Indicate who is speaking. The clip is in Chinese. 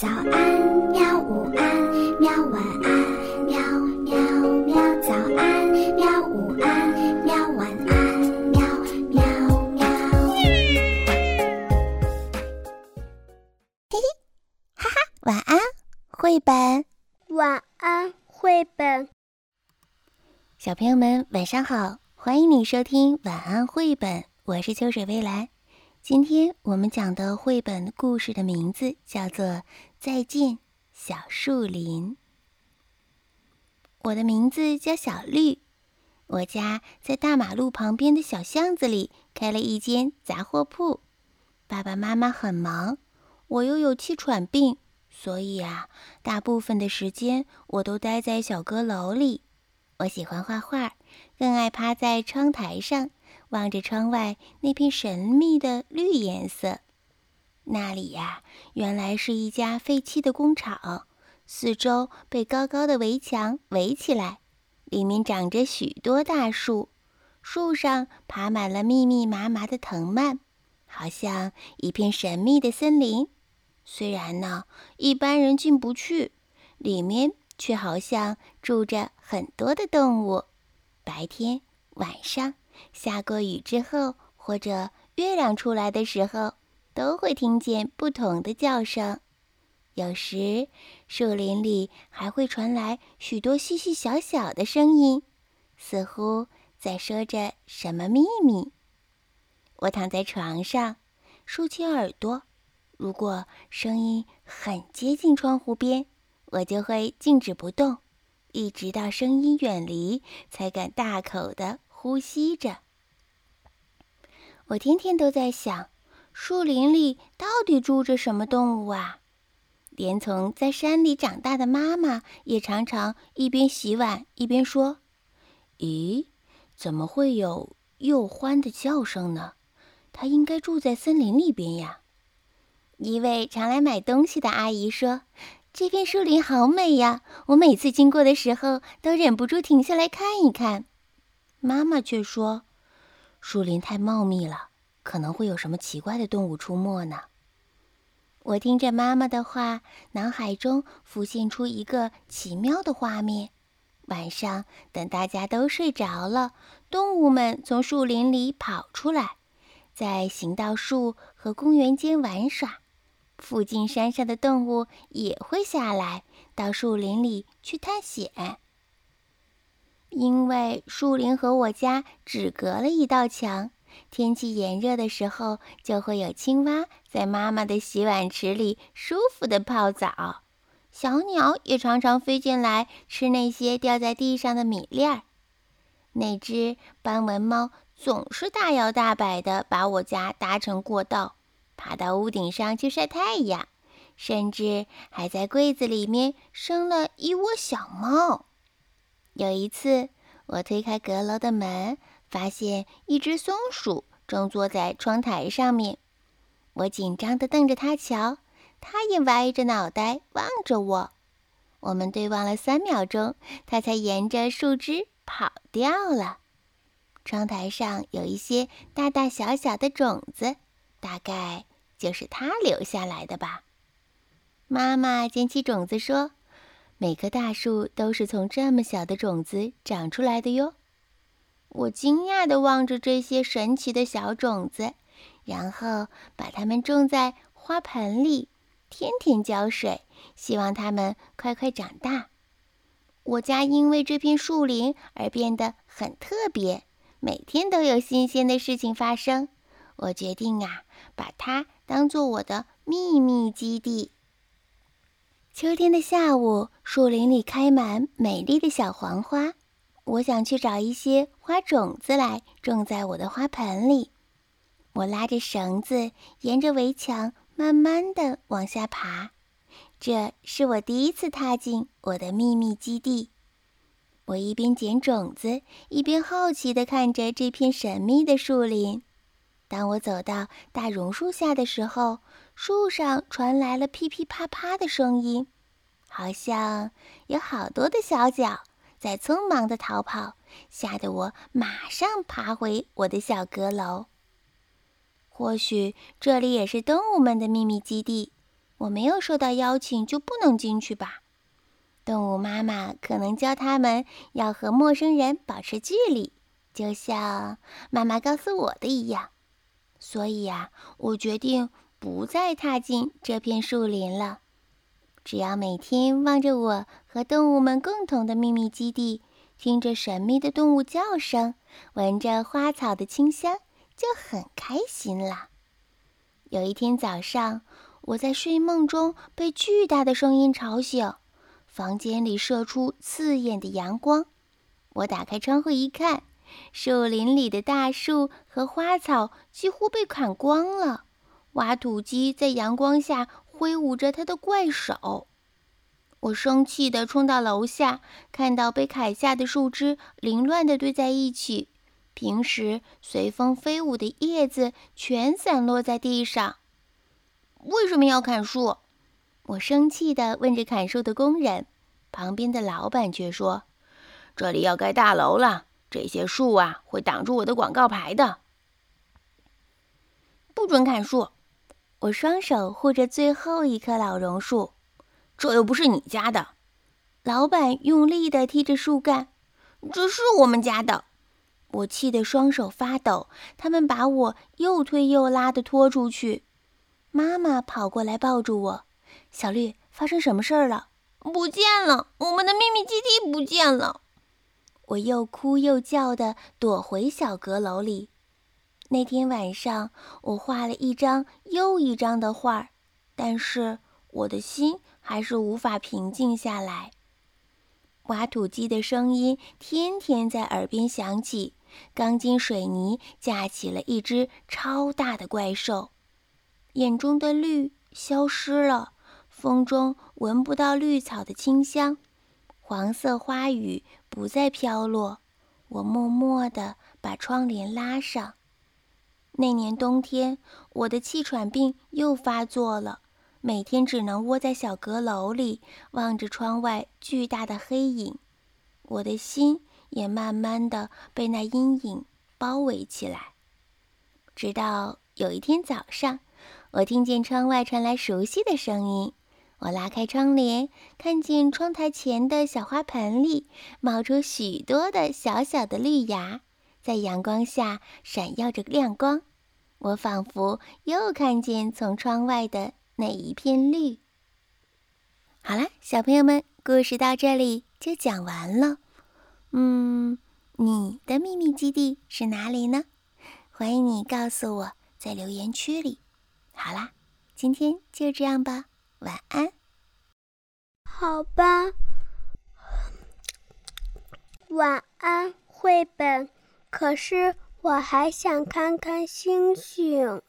Speaker 1: 早安，喵！午安，喵！晚安，喵喵喵！早安，喵！午安，喵！晚安，喵喵喵！
Speaker 2: 嘿嘿，哈哈，晚安，绘本。
Speaker 3: 晚安，绘本。
Speaker 2: 小朋友们，晚上好！欢迎你收听晚安绘本，我是秋水微澜。今天我们讲的绘本故事的名字叫做《再见，小树林》。我的名字叫小绿，我家在大马路旁边的小巷子里开了一间杂货铺。爸爸妈妈很忙，我又有气喘病，所以啊，大部分的时间我都待在小阁楼里。我喜欢画画，更爱趴在窗台上。望着窗外那片神秘的绿颜色，那里呀，原来是一家废弃的工厂，四周被高高的围墙围起来，里面长着许多大树，树上爬满了密密麻麻的藤蔓，好像一片神秘的森林。虽然呢，一般人进不去，里面却好像住着很多的动物，白天、晚上。下过雨之后，或者月亮出来的时候，都会听见不同的叫声。有时，树林里还会传来许多细细小小的声音，似乎在说着什么秘密。我躺在床上，竖起耳朵。如果声音很接近窗户边，我就会静止不动，一直到声音远离，才敢大口的。呼吸着，我天天都在想，树林里到底住着什么动物啊？连从在山里长大的妈妈也常常一边洗碗一边说：“咦，怎么会有鼬獾的叫声呢？它应该住在森林里边呀。”一位常来买东西的阿姨说：“这片树林好美呀，我每次经过的时候都忍不住停下来看一看。”妈妈却说：“树林太茂密了，可能会有什么奇怪的动物出没呢。”我听着妈妈的话，脑海中浮现出一个奇妙的画面：晚上等大家都睡着了，动物们从树林里跑出来，在行道树和公园间玩耍。附近山上的动物也会下来，到树林里去探险。因为树林和我家只隔了一道墙，天气炎热的时候，就会有青蛙在妈妈的洗碗池里舒服的泡澡，小鸟也常常飞进来吃那些掉在地上的米粒儿。那只斑纹猫总是大摇大摆地把我家搭成过道，爬到屋顶上去晒太阳，甚至还在柜子里面生了一窝小猫。有一次，我推开阁楼的门，发现一只松鼠正坐在窗台上面。我紧张地瞪着它瞧，它也歪着脑袋望着我。我们对望了三秒钟，它才沿着树枝跑掉了。窗台上有一些大大小小的种子，大概就是它留下来的吧。妈妈捡起种子说。每棵大树都是从这么小的种子长出来的哟。我惊讶地望着这些神奇的小种子，然后把它们种在花盆里，天天浇水，希望它们快快长大。我家因为这片树林而变得很特别，每天都有新鲜的事情发生。我决定啊，把它当做我的秘密基地。秋天的下午，树林里开满美丽的小黄花。我想去找一些花种子来种在我的花盆里。我拉着绳子，沿着围墙慢慢地往下爬。这是我第一次踏进我的秘密基地。我一边捡种子，一边好奇地看着这片神秘的树林。当我走到大榕树下的时候，树上传来了噼噼啪啪的声音，好像有好多的小脚在匆忙的逃跑，吓得我马上爬回我的小阁楼。或许这里也是动物们的秘密基地，我没有受到邀请就不能进去吧？动物妈妈可能教他们要和陌生人保持距离，就像妈妈告诉我的一样。所以呀，我决定不再踏进这片树林了。只要每天望着我和动物们共同的秘密基地，听着神秘的动物叫声，闻着花草的清香，就很开心了。有一天早上，我在睡梦中被巨大的声音吵醒，房间里射出刺眼的阳光。我打开窗户一看，树林里的大树和花草几乎被砍光了。挖土机在阳光下挥舞着他的怪手。我生气地冲到楼下，看到被砍下的树枝凌乱地堆在一起。平时随风飞舞的叶子全散落在地上，为什么要砍树？我生气地问着砍树的工人。旁边的老板却说：“
Speaker 4: 这里要盖大楼了，这些树啊会挡住我的广告牌的，
Speaker 2: 不准砍树！”我双手护着最后一棵老榕树，
Speaker 4: 这又不是你家的。
Speaker 2: 老板用力地踢着树干，这是我们家的。我气得双手发抖，他们把我又推又拉的拖出去。妈妈跑过来抱住我：“小绿，发生什么事儿了？
Speaker 5: 不见了，我们的秘密基地不见了！”
Speaker 2: 我又哭又叫的躲回小阁楼里。那天晚上，我画了一张又一张的画，但是我的心还是无法平静下来。挖土机的声音天天在耳边响起。钢筋水泥架起了一只超大的怪兽，眼中的绿消失了，风中闻不到绿草的清香，黄色花雨不再飘落。我默默地把窗帘拉上。那年冬天，我的气喘病又发作了，每天只能窝在小阁楼里，望着窗外巨大的黑影。我的心。也慢慢的被那阴影包围起来，直到有一天早上，我听见窗外传来熟悉的声音。我拉开窗帘，看见窗台前的小花盆里冒出许多的小小的绿芽，在阳光下闪耀着亮光。我仿佛又看见从窗外的那一片绿。好了，小朋友们，故事到这里就讲完了。嗯，你的秘密基地是哪里呢？欢迎你告诉我，在留言区里。好啦，今天就这样吧，晚安。
Speaker 3: 好吧，晚安，绘本。可是我还想看看星星。